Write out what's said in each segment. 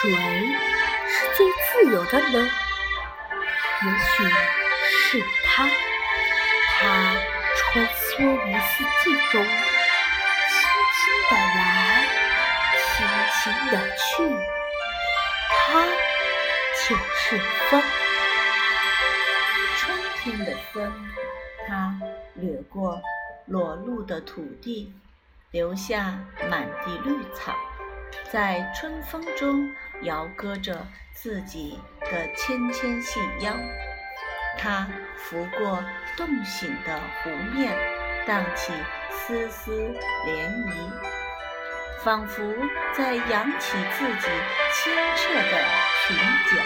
谁是最自由的呢？也许是他，他穿梭于四季中，轻轻的来，轻轻的去，他就是风。春天的风，它掠过裸露的土地，留下满地绿草，在春风中摇歌着自己的纤纤细腰。它拂过冻醒的湖面，荡起丝丝涟漪，仿佛在扬起自己清澈的裙角。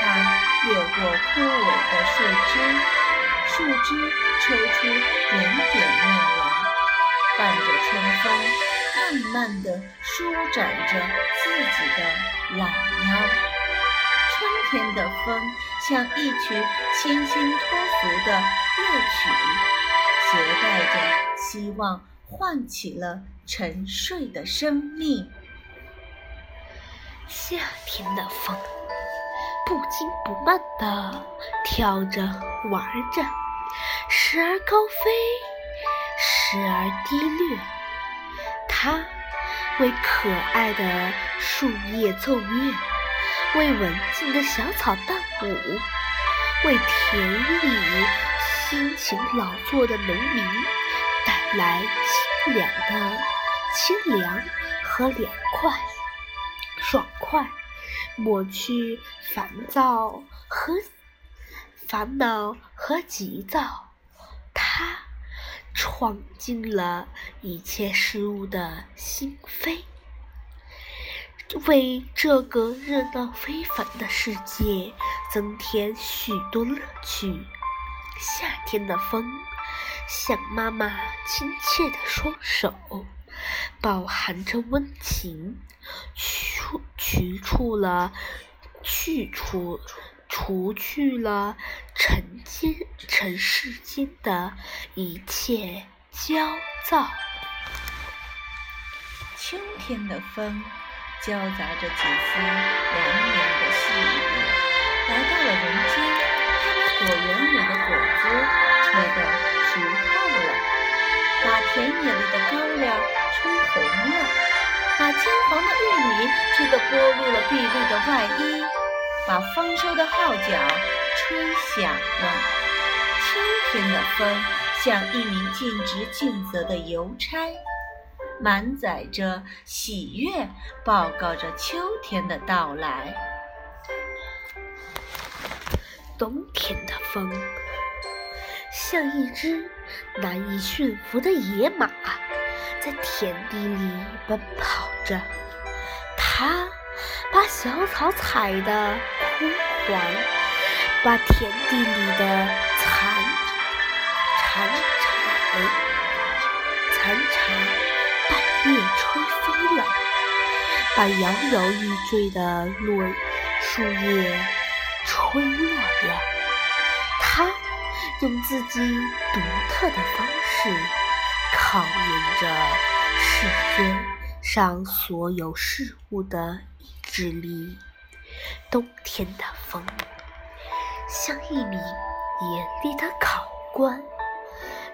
它。越过枯萎的树枝，树枝抽出点点嫩芽，伴着春风，慢慢地舒展着自己的懒腰。春天的风像一曲清新脱俗的乐曲，携带着希望，唤起了沉睡的生命。夏天的风。不紧不慢地跳着玩着，时而高飞，时而低掠。它为可爱的树叶奏乐，为文静的小草伴舞，为田里辛勤劳作的农民带来清凉的清凉和凉快，爽快。抹去烦躁和烦恼和急躁，闯进了一切事物的心扉，为这个热闹非凡的世界增添许多乐趣。夏天的风，像妈妈亲切的双手，饱含着温情。除去除了，去除除去了尘间尘世间的一切焦躁。秋天的风，交杂着几丝凉凉的细雨，来到了人间，它把果园里的果子吹得熟透了，把田野里的高粱吹红了。把金黄的玉米吹得剥落了碧绿的外衣，把丰收的号角吹响了。秋天的风像一名尽职尽责的邮差，满载着喜悦，报告着秋天的到来。冬天的风像一只难以驯服的野马。在田地里奔跑着，它把小草踩得枯黄，把田地里的残残柴残柴半夜吹飞了，把摇摇欲坠的落树叶吹落了。它用自己独特的方式。考验着世间上所有事物的意志力。冬天的风，像一名严厉的考官，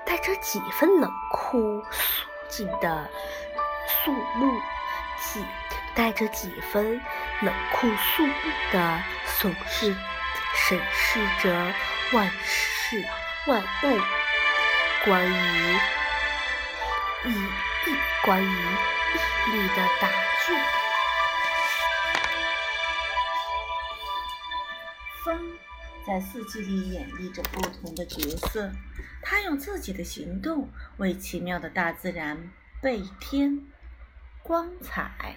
带着几分冷酷肃静的肃穆，几带着几分冷酷肃穆的审视，审视着万事万物，关于。一一关于绿的答卷。风在四季里演绎着不同的角色，它用自己的行动为奇妙的大自然倍添光彩。